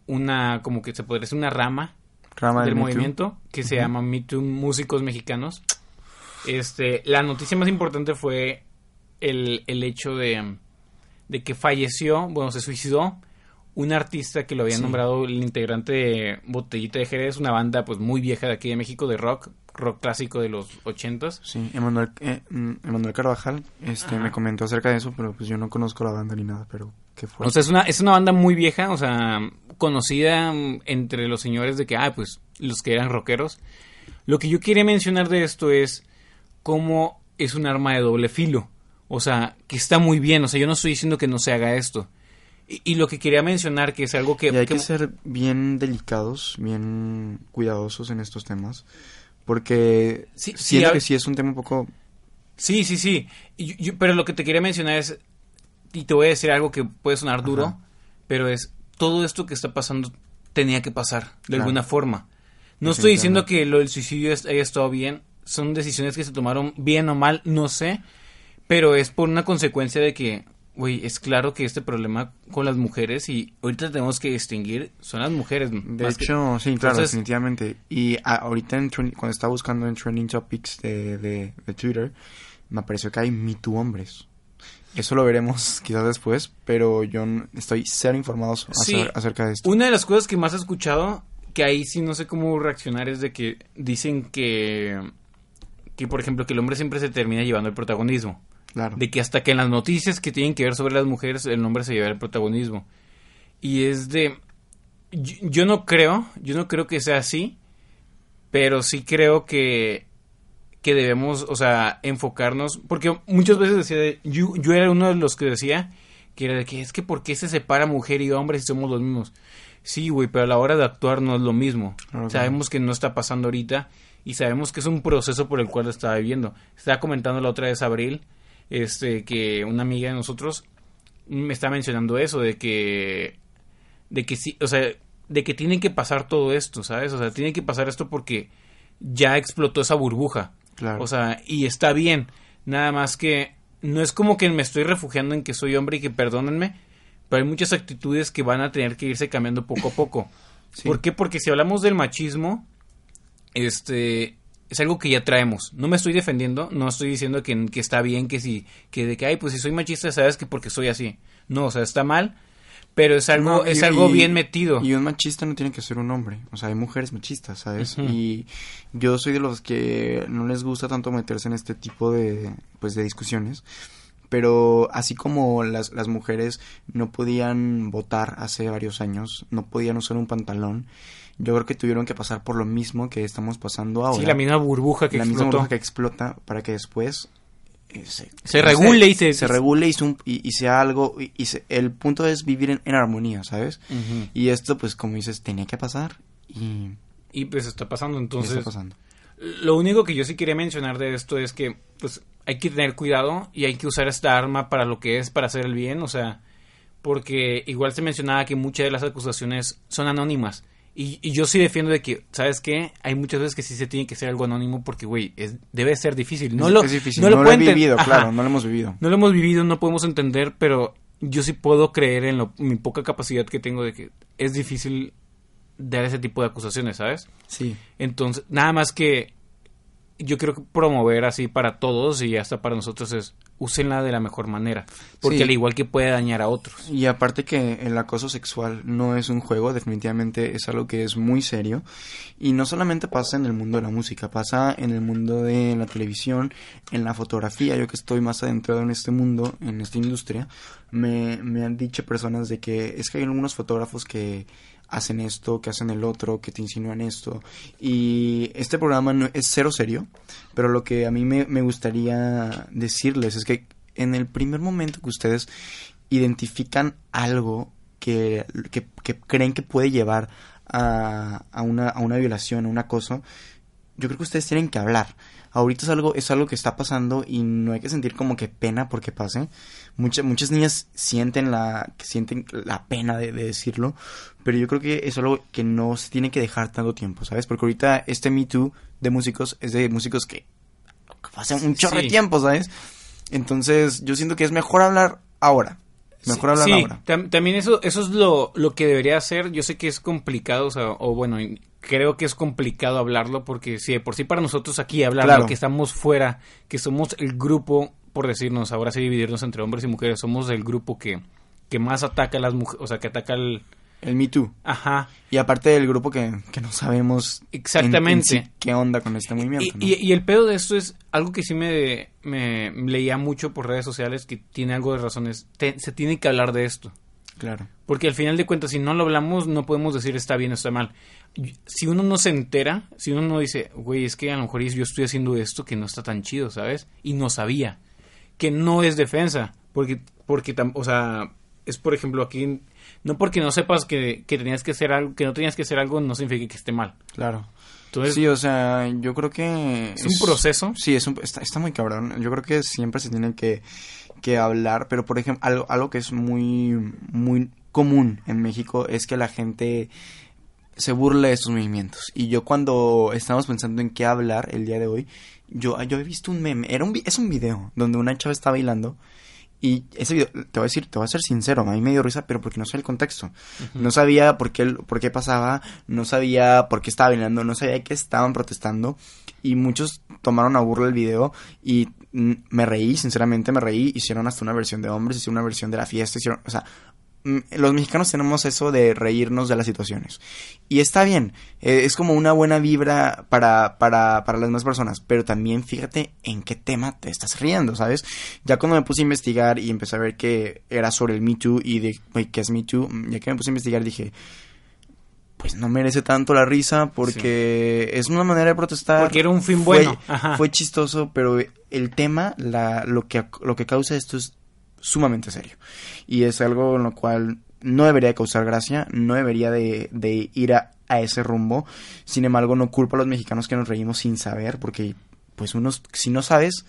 una, como que se podría decir una rama, Rama del movimiento que se llama Me Too Músicos Mexicanos. Este, la noticia más importante fue el, el hecho de, de que falleció, bueno, se suicidó un artista que lo habían Sí. nombrado el integrante de Botellita de Jerez, una banda pues muy vieja de aquí de México de rock, rock clásico de los ochentas. Sí, Emanuel, eh, mm, Emanuel Carvajal este, Ajá. me comentó acerca de eso, pero pues yo no conozco la banda ni nada, pero. O sea, es una, es una banda muy vieja, o sea, conocida mm, entre los señores de que, ah, pues, los que eran rockeros. Lo que yo quería mencionar de esto es cómo es un arma de doble filo. O sea, que está muy bien. O sea, yo no estoy diciendo que no se haga esto. Y, y lo que quería mencionar, que es algo que... y hay que- que ser bien delicados, bien cuidadosos en estos temas, porque Sí, sí, siento a- que sí es un tema un poco... Sí, sí, sí. Y yo- yo- pero lo que te quería mencionar es, y te voy a decir algo que puede sonar duro, Ajá. pero es, todo esto que está pasando tenía que pasar, de Claro. alguna forma. No estoy diciendo que lo del suicidio haya estado bien, son decisiones que se tomaron bien o mal, no sé, pero es por una consecuencia de que, güey, es claro que este problema con las mujeres, y ahorita tenemos que distinguir, son las mujeres. De que- hecho, sí, claro, Entonces- definitivamente. Y a- ahorita en cuando estaba buscando en Trending Topics de, de, de Twitter, me apareció que hay Me Too hombres. Eso lo veremos quizás después, pero yo estoy cero informado so- Sí. acer- acerca de esto. Una de las cosas que más he escuchado, que ahí sí no sé cómo reaccionar, es de que dicen que, que por ejemplo, que el hombre siempre se termina llevando el protagonismo. Claro. De que hasta que en las noticias que tienen que ver sobre las mujeres, el hombre se lleva el protagonismo. Y es de... Yo, yo no creo, yo no creo que sea así, pero sí creo que que debemos, o sea, enfocarnos, porque muchas veces decía, de- yo, yo era uno de los que decía que era de que es que ¿por qué se separa mujer y hombre si somos los mismos? Sí, güey, pero a la hora de actuar no es lo mismo. Sabemos que no está pasando ahorita y sabemos que es un proceso por el cual lo estaba viviendo. Estaba comentando la otra vez Abril, este, que una amiga de nosotros me está mencionando eso, de que, de que sí, o sea, de que tiene que pasar todo esto, ¿sabes? O sea, tiene que pasar esto porque ya explotó esa burbuja. Claro. O sea, y está bien. Nada más que no es como que me estoy refugiando en que soy hombre y que perdónenme, pero hay muchas actitudes que van a tener que irse cambiando poco a poco. Sí. ¿Por qué? Porque si hablamos del machismo, este es algo que ya traemos. No me estoy defendiendo, no estoy diciendo que, que está bien, que si, que de que, ay, pues si soy machista, sabes que porque soy así. No, o sea, está mal, pero es algo, No, es y- algo bien metido. Y un machista no tiene que ser un hombre. O sea, hay mujeres machistas, ¿sabes? Y yo soy de los que no les gusta tanto meterse en este tipo de, pues, de discusiones. Pero así como las, las mujeres no podían votar hace varios años, no podían usar un pantalón, yo creo que tuvieron que pasar por lo mismo que estamos pasando ahora. sí, la misma burbuja que la misma burbuja que explota para que después se, regule y se- se regule y, su- y- y sea algo y, y se- el punto es vivir en, en armonía sabes y esto pues como dices tenía que pasar y Y pues está pasando, ¿qué entonces... está pasando. Lo único que yo sí quería mencionar de esto es que pues hay que tener cuidado y hay que usar esta arma para lo que es, para hacer el bien, o sea, porque igual se mencionaba que muchas de las acusaciones son anónimas. Y, y yo sí defiendo de que, ¿sabes qué? Hay muchas veces que sí se tiene que hacer algo anónimo porque, güey, debe ser difícil. No es, lo, es difícil no no, lo lo he vivido Ajá. claro no lo hemos vivido No lo hemos vivido, no podemos entender, pero yo sí puedo creer en lo- mi poca capacidad que tengo de que es difícil dar ese tipo de acusaciones, ¿sabes? sí Entonces, nada más que yo creo que promover así para todos y hasta para nosotros es úsenla de la mejor manera, porque Sí. al igual que puede dañar a otros. y aparte que el acoso sexual no es un juego, definitivamente es algo que es muy serio. Y no solamente pasa en el mundo de la música, pasa en el mundo de la televisión, en la fotografía. Yo que estoy más adentrado en este mundo, en esta industria, me, me han dicho personas de que es que hay algunos fotógrafos que hacen esto, que hacen el otro, que te insinúan esto. Y este programa no, es cero serio, pero lo que a mí me, me gustaría decirles es que en el primer momento que ustedes identifican algo que, que, creen que puede llevar a, a, una, a una violación, a un acoso, yo creo que ustedes tienen que hablar. Ahorita es algo, es algo que está pasando y no hay que sentir como que pena porque pase. Muchas, muchas niñas sienten la, sienten la pena de, de decirlo, pero yo creo que es algo que no se tiene que dejar tanto tiempo, ¿sabes? Porque ahorita este Me Too de músicos es de músicos que hacen un chorro de tiempo, ¿sabes? Entonces yo siento que es mejor hablar ahora. Mejor hablar sí, ahora. tam- también eso, eso es lo, lo que debería hacer. Yo sé que es complicado, o, sea, o bueno, creo que es complicado hablarlo porque si de por sí para nosotros aquí hablarlo, Claro. que estamos fuera, que somos el grupo, por decirnos, ahora sí dividirnos entre hombres y mujeres, somos el grupo que, que más ataca a las mujeres, o sea, que ataca al... El Me Too. Ajá. Y aparte del grupo que, que no sabemos en- en Exactamente. sí qué onda con este movimiento. Y, ¿no? y- y el pedo de esto es algo que sí me, me leía mucho por redes sociales, que tiene algo de razones. Te- se tiene que hablar de esto. Claro. Porque al final de cuentas, si no lo hablamos, no podemos decir está bien o está mal. Si uno no se entera, si uno no dice, güey, es que a lo mejor yo estoy haciendo esto que no está tan chido, ¿sabes? Y no sabía. Que no es defensa. Porque, porque o sea, es por ejemplo aquí, no porque no sepas que, que tenías que hacer algo, que no tenías que hacer algo, no significa que esté mal. Claro. Entonces, sí, o sea, yo creo que... es un proceso. Sí, es un, está, está muy cabrón. Yo creo que siempre se tiene que, que hablar, pero por ejemplo, algo, algo que es muy, muy común en México es que la gente se burla de estos movimientos. Y yo cuando estábamos pensando en qué hablar el día de hoy, yo, yo he visto un meme, era un, es un video donde una chava está bailando y ese video, te voy a decir, te voy a ser sincero, a mí me dio risa, pero porque no sé el contexto. No sabía por qué, por qué pasaba, no sabía por qué estaba bailando, no sabía que estaban protestando. Y muchos tomaron a burla el video y me reí, sinceramente me reí. Hicieron hasta una versión de hombres, hicieron una versión de la fiesta, hicieron, o sea, los mexicanos tenemos eso de reírnos de las situaciones. Y está bien, eh, es como una buena vibra para, para, para las demás personas, pero también fíjate en qué tema te estás riendo, ¿sabes? Ya cuando me puse a investigar y empecé a ver que era sobre el Me Too y de güey, qué es Me Too, mm, ya que me puse a investigar dije, pues no merece tanto la risa porque es una manera de protestar. Porque era un fin Fue- bueno. Ajá. Fue chistoso, pero el tema, la, lo, que, lo que causa esto es sumamente serio. Y es algo en lo cual no debería de causar gracia, no debería de, de ir a, a ese rumbo. Sin embargo, no culpo a los mexicanos que nos reímos sin saber, porque pues unos, si no sabes,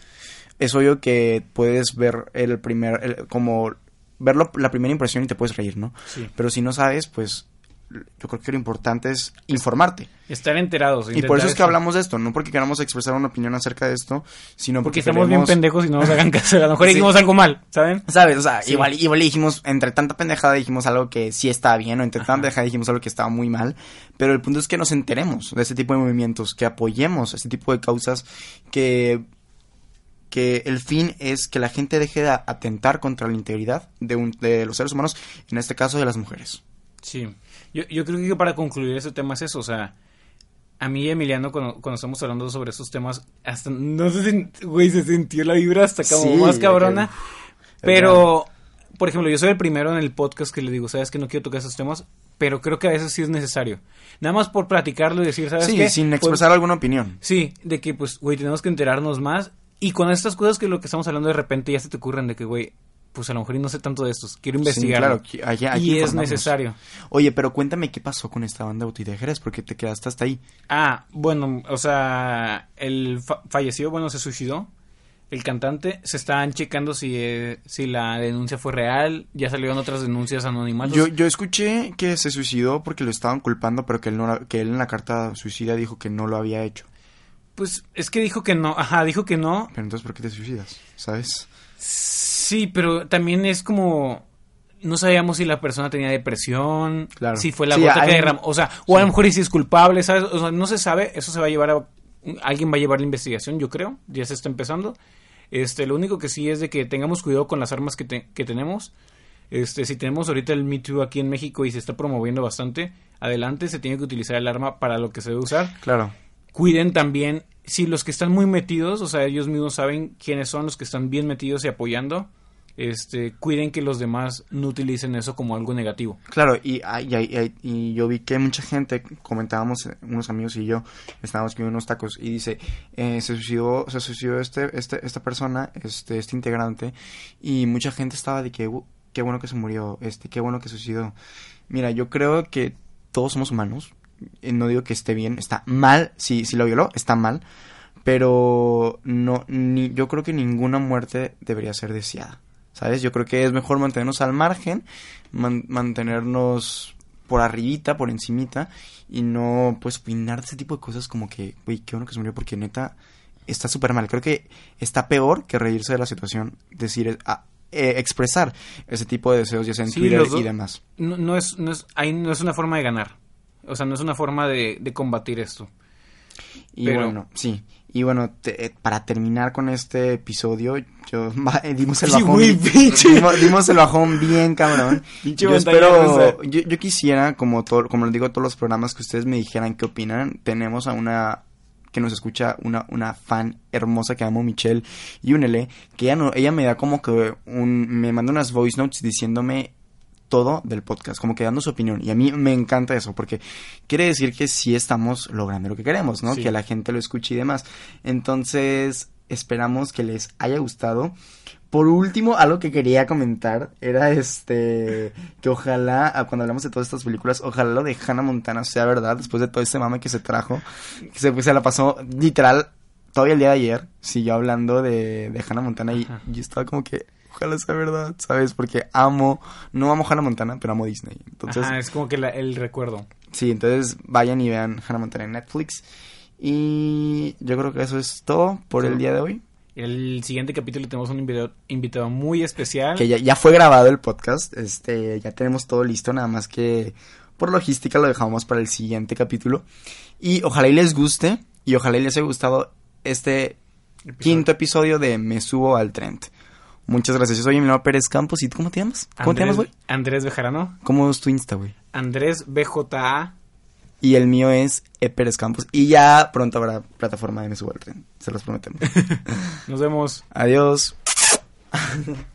es obvio que puedes ver el primer, el- como verlo la primera impresión y te puedes reír, ¿no? Sí. Pero si no sabes, pues yo creo que lo importante es informarte. Estar enterados. Y por eso es que hablamos de esto, no porque queramos expresar una opinión acerca de esto, sino Porque porque, estamos bien pendejos y no nos hagan caso. A lo mejor Sí. dijimos algo mal, ¿saben? ¿Sabes? O sea, Sí. igual, igual dijimos, entre tanta pendejada dijimos algo que sí está bien, o entre tanta pendejada dijimos algo que estaba muy mal, pero el punto es que nos enteremos de este tipo de movimientos, que apoyemos este tipo de causas, que, que el fin es que la gente deje de atentar contra la integridad de, un- de los seres humanos, en este caso de las mujeres. Sí. Yo, yo creo que para concluir ese tema es eso, o sea, a mí y Emiliano cuando, cuando estamos hablando sobre esos temas, hasta no se sent- güey, se sintió la vibra hasta como Sí, más cabrona. Pero, por ejemplo, yo soy el primero en el podcast que le digo, sabes que no quiero tocar esos temas, pero creo que a veces sí es necesario. Nada más por platicarlo y decir, ¿sabes Sí, qué? sin Pues, expresar alguna opinión. Sí, de que pues, güey, tenemos que enterarnos más. Y con estas cosas que lo que estamos hablando de repente ya se te ocurren de que, güey, pues a lo mejor no sé tanto de estos. Quiero investigar. claro, hay que y es necesario. Oye, pero cuéntame qué pasó con esta banda Bauti de Jerez, porque te quedaste hasta ahí. Ah, bueno, o sea, el fa- falleció, bueno, se suicidó. El cantante, se están checando si, eh, si la denuncia fue real. Ya salieron otras denuncias anonimatas. Yo, yo escuché que se suicidó porque lo estaban culpando, pero que él, no, que él en la carta suicida dijo que no lo había hecho. Pues es que dijo que no. Ajá, dijo que no. Pero entonces, ¿por qué te suicidas? ¿Sabes? Sí, pero también es como. No sabíamos si la persona tenía depresión, Claro. si fue la Sí, gota que derramó. O sea, o a lo mejor si es culpable, ¿sabes? O sea, no se sabe. Eso se va a llevar a. Alguien va a llevar la investigación, yo creo. Ya se está empezando. Este, lo único que sí es de que tengamos cuidado con las armas que, te- que tenemos. Este, si tenemos ahorita el Me Too aquí en México y se está promoviendo bastante, adelante se tiene que utilizar el arma para lo que se debe usar Claro. cuiden también si los que están muy metidos, o sea, ellos mismos saben quiénes son los que están bien metidos y apoyando, este, cuiden que los demás no utilicen eso como algo negativo. Claro, y, ah, y, y- y yo vi que mucha gente, comentábamos, eh, unos amigos y yo, estábamos comiendo unos tacos, y dice, eh, se suicidó, se suicidó este, este, esta persona, este, este integrante, y mucha gente estaba de que, "Uh, qué bueno que se murió, este, qué bueno que se suicidó. Mira, yo creo que todos somos humanos. No digo que esté bien, está mal. Si, si lo violó, está mal. Pero no, ni, yo creo que ninguna muerte debería ser deseada. ¿Sabes? Yo creo que es mejor mantenernos al margen, man- mantenernos por arribita, por encimita, y no, pues, opinar de ese tipo de cosas como que, güey, qué bueno que se murió, porque neta, está súper mal. Creo que está peor que reírse de la situación, decir, eh, ah, eh, expresar ese tipo de deseos, ya sea en Sí, Twitter y demás. No, no es, no, es, ahí no es una forma de ganar. O sea, no es una forma de, de combatir esto. Y Pero- bueno, sí. Y bueno, te- eh, para terminar con este episodio, yo eh, dimos el Sí, bajón. güey, pinche. dimos, dimos el bajón bien, cabrón. Espero, yo quisiera, como todo, como les digo a todos los programas, que ustedes me dijeran qué opinan. Tenemos a una que nos escucha una, una fan hermosa que amo, Michelle Yunele, que ella, no, ella me da como que un, me manda unas voice notes diciéndome todo del podcast, como que dando su opinión. Y a mí me encanta eso, porque quiere decir que sí estamos logrando lo que queremos, ¿no? Sí. Que la gente lo escuche y demás. Entonces, esperamos que les haya gustado. Por último, algo que quería comentar era este que ojalá, ah, cuando hablamos de todas estas películas, ojalá lo de Hannah Montana sea verdad, después de todo ese mame que se trajo, que se, pues, se la pasó literal todavía el día de ayer, siguió hablando de, de Hannah Montana y Ajá. yo estaba como que, ojalá sea verdad, ¿sabes? Porque amo, no amo Hannah Montana, pero amo Disney. Entonces, Ajá, es como que la- el recuerdo. sí, entonces vayan y vean Hannah Montana en Netflix. Y yo creo que eso es todo por el día de hoy. El siguiente capítulo tenemos un invitado, invitado muy especial. Que ya, ya fue grabado el podcast, este, ya tenemos todo listo, nada más que por logística lo dejamos para el siguiente capítulo. Y ojalá y les guste, y ojalá y les haya gustado este Episodio. quinto episodio de Me Subo al Trend. Muchas gracias, yo soy Emiliano Pérez Campos, ¿y tú cómo te llamas? ¿Cómo te llamas, güey? Andrés Bejarano. ¿Cómo es tu Insta, güey? Andrés BJA. Y el mío es E. Pérez Campos, y ya pronto habrá plataforma de Me Subo al Trend, se los prometemos. Nos vemos. Adiós.